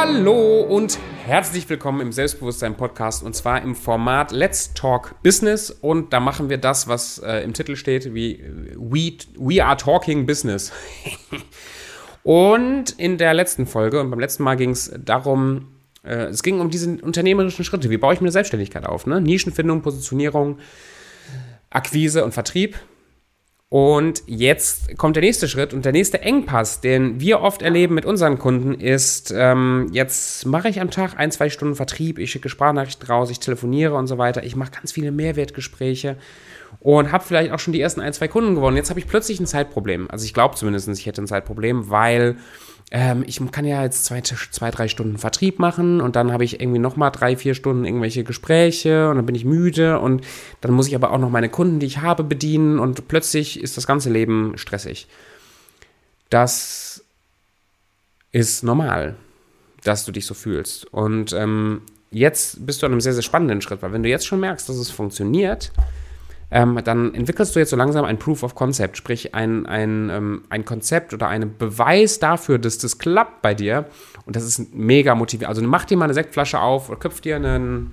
Hallo und herzlich willkommen im Selbstbewusstsein Podcast und zwar im Format Let's Talk Business und da machen wir das, was äh, im Titel steht, wie We, we Are Talking Business. und in der letzten Folge und beim letzten Mal ging es darum, äh, es ging um diese unternehmerischen Schritte. Wie baue ich mir eine Selbstständigkeit auf? Ne? Nischenfindung, Positionierung, Akquise und Vertrieb. Und jetzt kommt der nächste Schritt und der nächste Engpass, den wir oft erleben mit unseren Kunden, ist, ähm, jetzt mache ich am Tag ein, zwei Stunden Vertrieb, ich schicke Sprachnachrichten raus, ich telefoniere und so weiter, ich mache ganz viele Mehrwertgespräche und habe vielleicht auch schon die ersten ein, zwei Kunden gewonnen. Jetzt habe ich plötzlich ein Zeitproblem. Also ich glaube zumindest, ich hätte ein Zeitproblem, weil ähm, ich kann ja jetzt zwei, zwei, drei Stunden Vertrieb machen und dann habe ich irgendwie nochmal drei, vier Stunden irgendwelche Gespräche und dann bin ich müde und dann muss ich aber auch noch meine Kunden, die ich habe, bedienen und plötzlich ist das ganze Leben stressig. Das ist normal, dass du dich so fühlst. Und ähm, jetzt bist du an einem sehr, sehr spannenden Schritt, weil wenn du jetzt schon merkst, dass es funktioniert, ähm, dann entwickelst du jetzt so langsam ein Proof of Concept, sprich ein, ein, ähm, ein Konzept oder einen Beweis dafür, dass das klappt bei dir. Und das ist mega motivierend. Also mach dir mal eine Sektflasche auf oder köpf dir einen,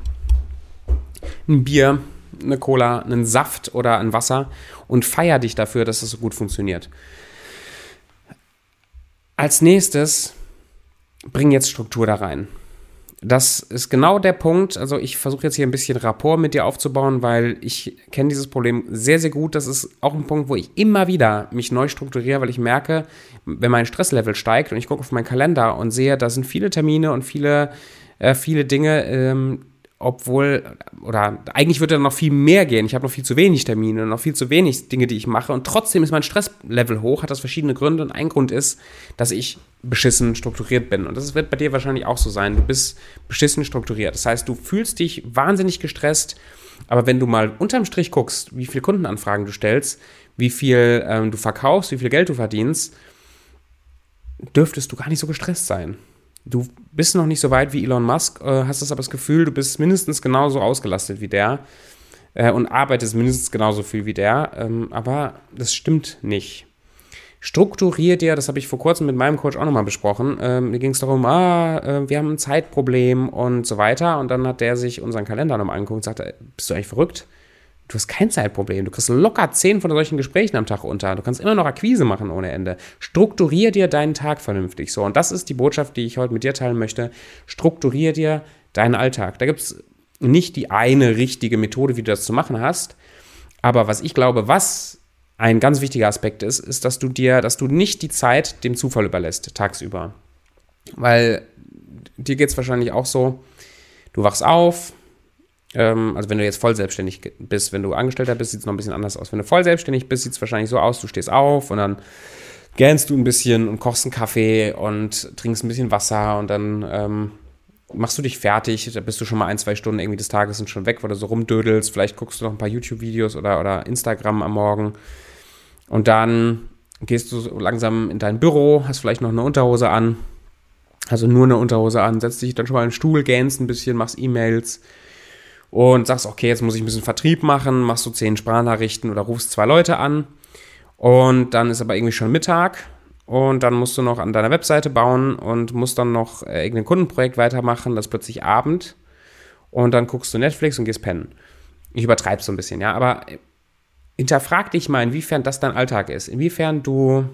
ein Bier, eine Cola, einen Saft oder ein Wasser und feier dich dafür, dass das so gut funktioniert. Als nächstes bring jetzt Struktur da rein das ist genau der Punkt. Also ich versuche jetzt hier ein bisschen Rapport mit dir aufzubauen, weil ich kenne dieses Problem sehr, sehr gut. Das ist auch ein Punkt, wo ich immer wieder mich neu strukturiere, weil ich merke, wenn mein Stresslevel steigt und ich gucke auf meinen Kalender und sehe, da sind viele Termine und viele, äh, viele Dinge, ähm, obwohl, oder eigentlich würde da noch viel mehr gehen. Ich habe noch viel zu wenig Termine, noch viel zu wenig Dinge, die ich mache. Und trotzdem ist mein Stresslevel hoch, hat das verschiedene Gründe. Und ein Grund ist, dass ich beschissen strukturiert bin. Und das wird bei dir wahrscheinlich auch so sein. Du bist beschissen strukturiert. Das heißt, du fühlst dich wahnsinnig gestresst. Aber wenn du mal unterm Strich guckst, wie viele Kundenanfragen du stellst, wie viel ähm, du verkaufst, wie viel Geld du verdienst, dürftest du gar nicht so gestresst sein du bist noch nicht so weit wie Elon Musk, äh, hast das aber das Gefühl, du bist mindestens genauso ausgelastet wie der äh, und arbeitest mindestens genauso viel wie der, ähm, aber das stimmt nicht. Strukturier dir, das habe ich vor kurzem mit meinem Coach auch nochmal besprochen. Ähm, mir ging es darum, ah, äh, wir haben ein Zeitproblem und so weiter. Und dann hat der sich unseren Kalender nochmal angeguckt und sagte, bist du eigentlich verrückt? Du hast kein Zeitproblem. Du kriegst locker zehn von solchen Gesprächen am Tag unter. Du kannst immer noch Akquise machen ohne Ende. Strukturier dir deinen Tag vernünftig. So, und das ist die Botschaft, die ich heute mit dir teilen möchte. Strukturier dir deinen Alltag. Da gibt es nicht die eine richtige Methode, wie du das zu machen hast. Aber was ich glaube, was ein ganz wichtiger Aspekt ist, ist, dass du dir, dass du nicht die Zeit dem Zufall überlässt, tagsüber. Weil dir geht es wahrscheinlich auch so, du wachst auf, also wenn du jetzt voll selbstständig bist, wenn du Angestellter bist, sieht es noch ein bisschen anders aus. Wenn du voll selbstständig bist, sieht es wahrscheinlich so aus, du stehst auf und dann gähnst du ein bisschen und kochst einen Kaffee und trinkst ein bisschen Wasser und dann ähm, machst du dich fertig, da bist du schon mal ein, zwei Stunden irgendwie des Tages sind schon weg, weil du so rumdödelst, vielleicht guckst du noch ein paar YouTube-Videos oder, oder Instagram am Morgen. Und dann gehst du so langsam in dein Büro, hast vielleicht noch eine Unterhose an, also nur eine Unterhose an, setzt dich dann schon mal in den Stuhl, gähnst ein bisschen, machst E-Mails, und sagst, okay, jetzt muss ich ein bisschen Vertrieb machen, machst du zehn Sprachnachrichten oder rufst zwei Leute an. Und dann ist aber irgendwie schon Mittag. Und dann musst du noch an deiner Webseite bauen und musst dann noch äh, irgendein Kundenprojekt weitermachen, das ist plötzlich Abend. Und dann guckst du Netflix und gehst pennen. Ich übertreibe so ein bisschen, ja, aber hinterfrag dich mal, inwiefern das dein Alltag ist, inwiefern du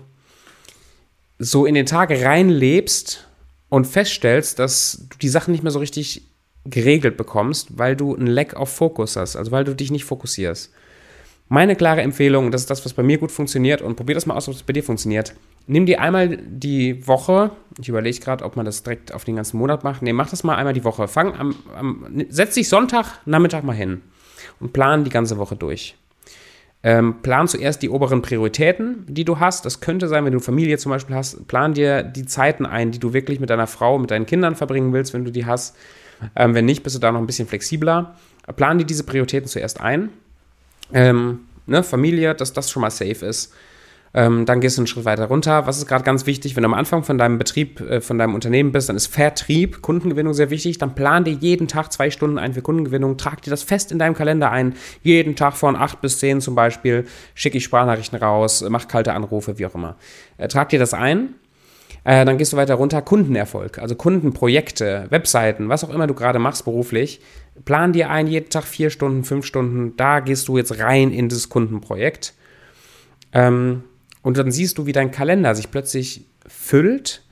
so in den Tag reinlebst und feststellst, dass du die Sachen nicht mehr so richtig geregelt bekommst, weil du ein Lack of Focus hast, also weil du dich nicht fokussierst. Meine klare Empfehlung, das ist das, was bei mir gut funktioniert und probier das mal aus, ob es bei dir funktioniert. Nimm dir einmal die Woche, ich überlege gerade, ob man das direkt auf den ganzen Monat macht. Nee, mach das mal einmal die Woche. Fang am, am setz dich Sonntag, Nachmittag mal hin und plan die ganze Woche durch. Ähm, plan zuerst die oberen Prioritäten, die du hast. Das könnte sein, wenn du Familie zum Beispiel hast. Plan dir die Zeiten ein, die du wirklich mit deiner Frau, mit deinen Kindern verbringen willst, wenn du die hast. Ähm, wenn nicht, bist du da noch ein bisschen flexibler. Plan dir diese Prioritäten zuerst ein. Ähm, ne, Familie, dass das schon mal safe ist. Ähm, dann gehst du einen Schritt weiter runter. Was ist gerade ganz wichtig, wenn du am Anfang von deinem Betrieb, äh, von deinem Unternehmen bist, dann ist Vertrieb, Kundengewinnung sehr wichtig. Dann plan dir jeden Tag zwei Stunden ein für Kundengewinnung. Trag dir das fest in deinem Kalender ein. Jeden Tag von acht bis zehn zum Beispiel schicke ich Sprachnachrichten raus, mach kalte Anrufe, wie auch immer. Äh, trag dir das ein Äh, dann gehst du weiter runter, Kundenerfolg, also Kundenprojekte, Webseiten, was auch immer du gerade machst beruflich. Plan dir ein, jeden Tag vier Stunden, fünf Stunden, da gehst du jetzt rein in das Kundenprojekt. Ähm, und dann siehst du, wie dein Kalender sich plötzlich füllt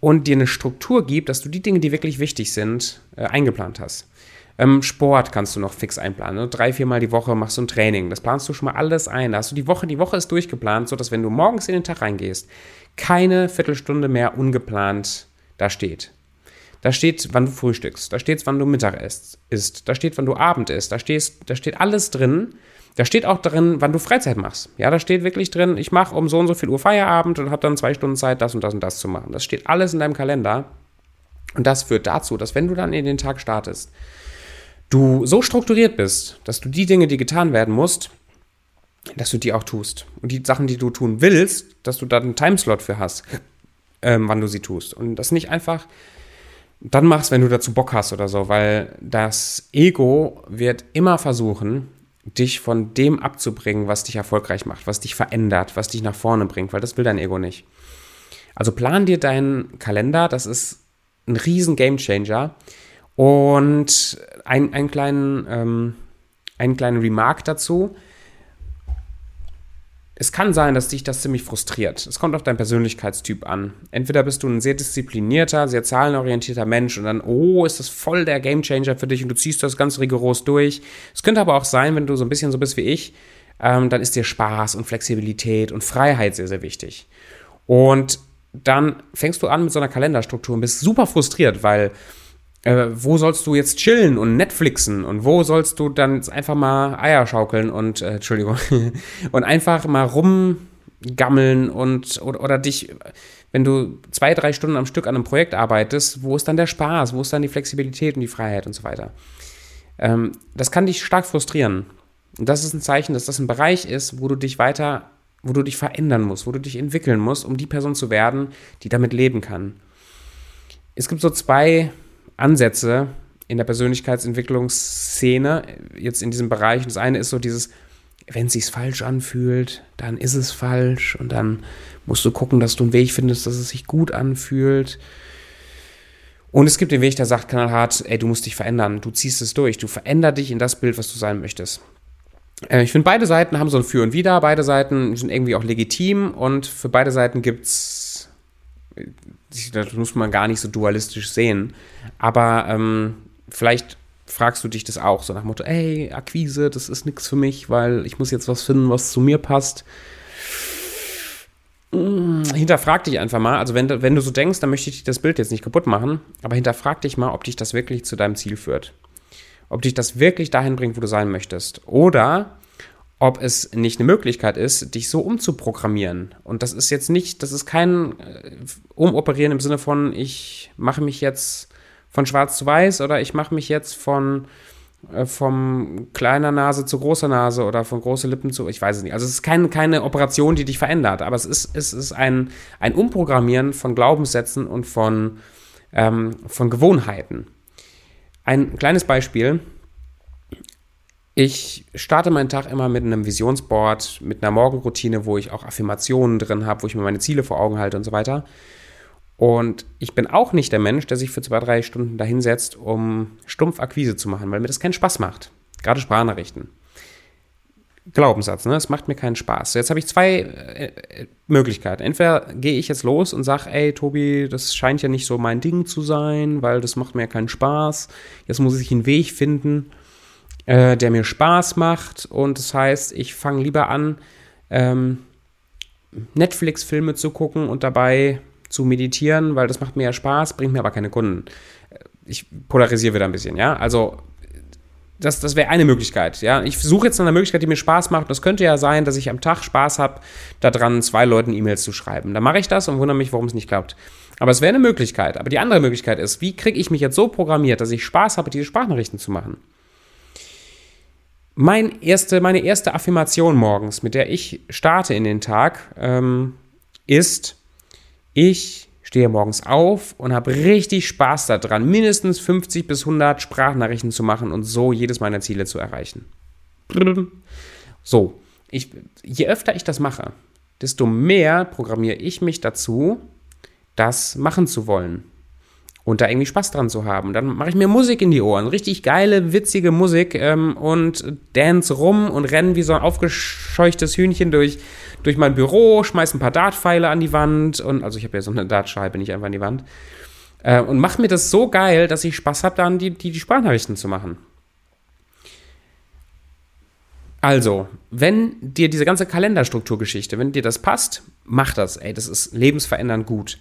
und dir eine Struktur gibt, dass du die Dinge, die wirklich wichtig sind, äh, eingeplant hast. Ähm, Sport kannst du noch fix einplanen. Ne? Drei, viermal die Woche machst du ein Training. Das planst du schon mal alles ein. Da hast du die Woche, die Woche ist durchgeplant, sodass wenn du morgens in den Tag reingehst, keine Viertelstunde mehr ungeplant da steht. Da steht, wann du frühstückst, da steht, wann du Mittag isst, da steht, wann du Abend isst, da, stehst, da steht alles drin. Da steht auch drin, wann du Freizeit machst. Ja, da steht wirklich drin, ich mache um so und so viel Uhr Feierabend und habe dann zwei Stunden Zeit, das und das und das zu machen. Das steht alles in deinem Kalender. Und das führt dazu, dass wenn du dann in den Tag startest, du so strukturiert bist, dass du die Dinge, die getan werden musst, dass du die auch tust. Und die Sachen, die du tun willst, dass du da einen Timeslot für hast, ähm, wann du sie tust. Und das nicht einfach dann machst, wenn du dazu Bock hast oder so, weil das Ego wird immer versuchen, dich von dem abzubringen, was dich erfolgreich macht, was dich verändert, was dich nach vorne bringt, weil das will dein Ego nicht. Also plan dir deinen Kalender, das ist ein riesen Gamechanger. Und ein, einen, kleinen, ähm, einen kleinen Remark dazu. Es kann sein, dass dich das ziemlich frustriert. Es kommt auf deinen Persönlichkeitstyp an. Entweder bist du ein sehr disziplinierter, sehr zahlenorientierter Mensch und dann, oh, ist das voll der Gamechanger für dich und du ziehst das ganz rigoros durch. Es könnte aber auch sein, wenn du so ein bisschen so bist wie ich, ähm, dann ist dir Spaß und Flexibilität und Freiheit sehr, sehr wichtig. Und dann fängst du an mit so einer Kalenderstruktur und bist super frustriert, weil äh, wo sollst du jetzt chillen und Netflixen und wo sollst du dann einfach mal Eier schaukeln und, äh, Entschuldigung, und einfach mal rumgammeln und, oder, oder dich, wenn du zwei, drei Stunden am Stück an einem Projekt arbeitest, wo ist dann der Spaß, wo ist dann die Flexibilität und die Freiheit und so weiter. Ähm, das kann dich stark frustrieren. Und das ist ein Zeichen, dass das ein Bereich ist, wo du dich weiter, wo du dich verändern musst, wo du dich entwickeln musst, um die Person zu werden, die damit leben kann. Es gibt so zwei Ansätze in der Persönlichkeitsentwicklungsszene, jetzt in diesem Bereich. Das eine ist so dieses, wenn es sich falsch anfühlt, dann ist es falsch und dann musst du gucken, dass du einen Weg findest, dass es sich gut anfühlt. Und es gibt den Weg, der sagt knallhart, ey, du musst dich verändern, du ziehst es durch, du veränder dich in das Bild, was du sein möchtest. Äh, ich finde, beide Seiten haben so ein Für und Wider, beide Seiten sind irgendwie auch legitim und für beide Seiten gibt es das muss man gar nicht so dualistisch sehen. Aber ähm, vielleicht fragst du dich das auch so nach dem Motto, ey, Akquise, das ist nichts für mich, weil ich muss jetzt was finden, was zu mir passt. Hm, hinterfrag dich einfach mal, also wenn, wenn du so denkst, dann möchte ich das Bild jetzt nicht kaputt machen, aber hinterfrag dich mal, ob dich das wirklich zu deinem Ziel führt. Ob dich das wirklich dahin bringt, wo du sein möchtest. Oder ob es nicht eine Möglichkeit ist, dich so umzuprogrammieren. Und das ist jetzt nicht, das ist kein äh, Umoperieren im Sinne von, ich mache mich jetzt von schwarz zu weiß oder ich mache mich jetzt von äh, vom kleiner Nase zu großer Nase oder von große Lippen zu, ich weiß es nicht. Also es ist kein, keine Operation, die dich verändert, aber es ist, es ist ein, ein Umprogrammieren von Glaubenssätzen und von, ähm, von Gewohnheiten. Ein kleines Beispiel ich starte meinen Tag immer mit einem Visionsboard, mit einer Morgenroutine, wo ich auch Affirmationen drin habe, wo ich mir meine Ziele vor Augen halte und so weiter. Und ich bin auch nicht der Mensch, der sich für zwei, drei Stunden dahinsetzt, um stumpf Akquise zu machen, weil mir das keinen Spaß macht. Gerade Sprachnachrichten. Glaubenssatz, ne? Es macht mir keinen Spaß. Jetzt habe ich zwei äh, äh Möglichkeiten. Entweder gehe ich jetzt los und sage, ey, Tobi, das scheint ja nicht so mein Ding zu sein, weil das macht mir keinen Spaß. Jetzt muss ich einen Weg finden äh, der mir Spaß macht. Und das heißt, ich fange lieber an, ähm, Netflix-Filme zu gucken und dabei zu meditieren, weil das macht mir ja Spaß, bringt mir aber keine Kunden. Äh, ich polarisiere wieder ein bisschen, ja. Also das, das wäre eine Möglichkeit. Ja, ich suche jetzt einer Möglichkeit, die mir Spaß macht. Das könnte ja sein, dass ich am Tag Spaß habe, daran zwei Leuten E-Mails zu schreiben. Dann mache ich das und wundere mich, warum es nicht klappt. Aber es wäre eine Möglichkeit. Aber die andere Möglichkeit ist, wie kriege ich mich jetzt so programmiert, dass ich Spaß habe, diese Sprachnachrichten zu machen? Mein erste, meine erste Affirmation morgens, mit der ich starte in den Tag, ähm, ist, ich stehe morgens auf und habe richtig Spaß daran, mindestens 50 bis 100 Sprachnachrichten zu machen und so jedes meiner Ziele zu erreichen. So, ich, je öfter ich das mache, desto mehr programmiere ich mich dazu, das machen zu wollen und da irgendwie Spaß dran zu haben. Dann mache ich mir Musik in die Ohren, richtig geile, witzige Musik ähm, und dance rum und renne wie so ein aufgescheuchtes Hühnchen durch, durch mein Büro, schmeiß ein paar Dartpfeile an die Wand und also ich habe ja so eine Dartscheibe nicht einfach an die Wand äh, und mache mir das so geil, dass ich Spaß habe, dann die, die, die Sprachnachrichten zu machen. Also, wenn dir diese ganze Kalenderstrukturgeschichte, wenn dir das passt, mach das. Ey, das ist lebensverändernd gut.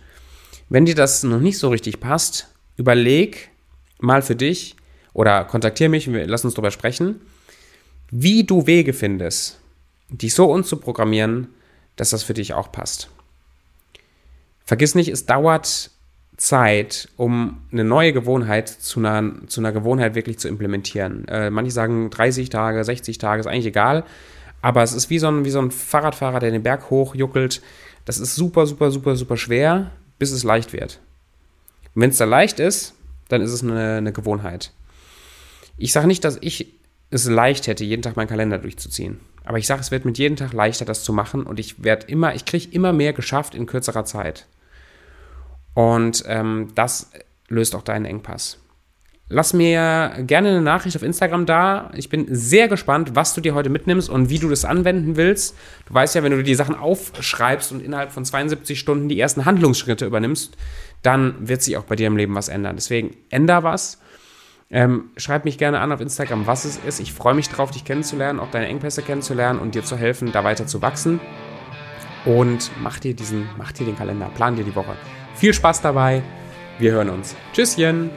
Wenn dir das noch nicht so richtig passt, überleg mal für dich oder kontaktiere mich, lass uns darüber sprechen, wie du Wege findest, dich so umzuprogrammieren, dass das für dich auch passt. Vergiss nicht, es dauert Zeit, um eine neue Gewohnheit zu einer, zu einer Gewohnheit wirklich zu implementieren. Äh, manche sagen 30 Tage, 60 Tage, ist eigentlich egal. Aber es ist wie so ein, wie so ein Fahrradfahrer, der den Berg hochjuckelt. Das ist super, super, super, super schwer, bis es leicht wird. Und wenn es da leicht ist, dann ist es eine, eine Gewohnheit. Ich sage nicht, dass ich es leicht hätte, jeden Tag meinen Kalender durchzuziehen. Aber ich sage, es wird mit jedem Tag leichter, das zu machen. Und ich werde immer, ich kriege immer mehr geschafft in kürzerer Zeit. Und ähm, das löst auch deinen Engpass. Lass mir gerne eine Nachricht auf Instagram da. Ich bin sehr gespannt, was du dir heute mitnimmst und wie du das anwenden willst. Du weißt ja, wenn du die Sachen aufschreibst und innerhalb von 72 Stunden die ersten Handlungsschritte übernimmst, dann wird sich auch bei dir im Leben was ändern. Deswegen änder was. Ähm, schreib mich gerne an auf Instagram, was es ist. Ich freue mich drauf, dich kennenzulernen, auch deine Engpässe kennenzulernen und dir zu helfen, da weiter zu wachsen. Und mach dir diesen, mach dir den Kalender, plan dir die Woche. Viel Spaß dabei. Wir hören uns. Tschüsschen.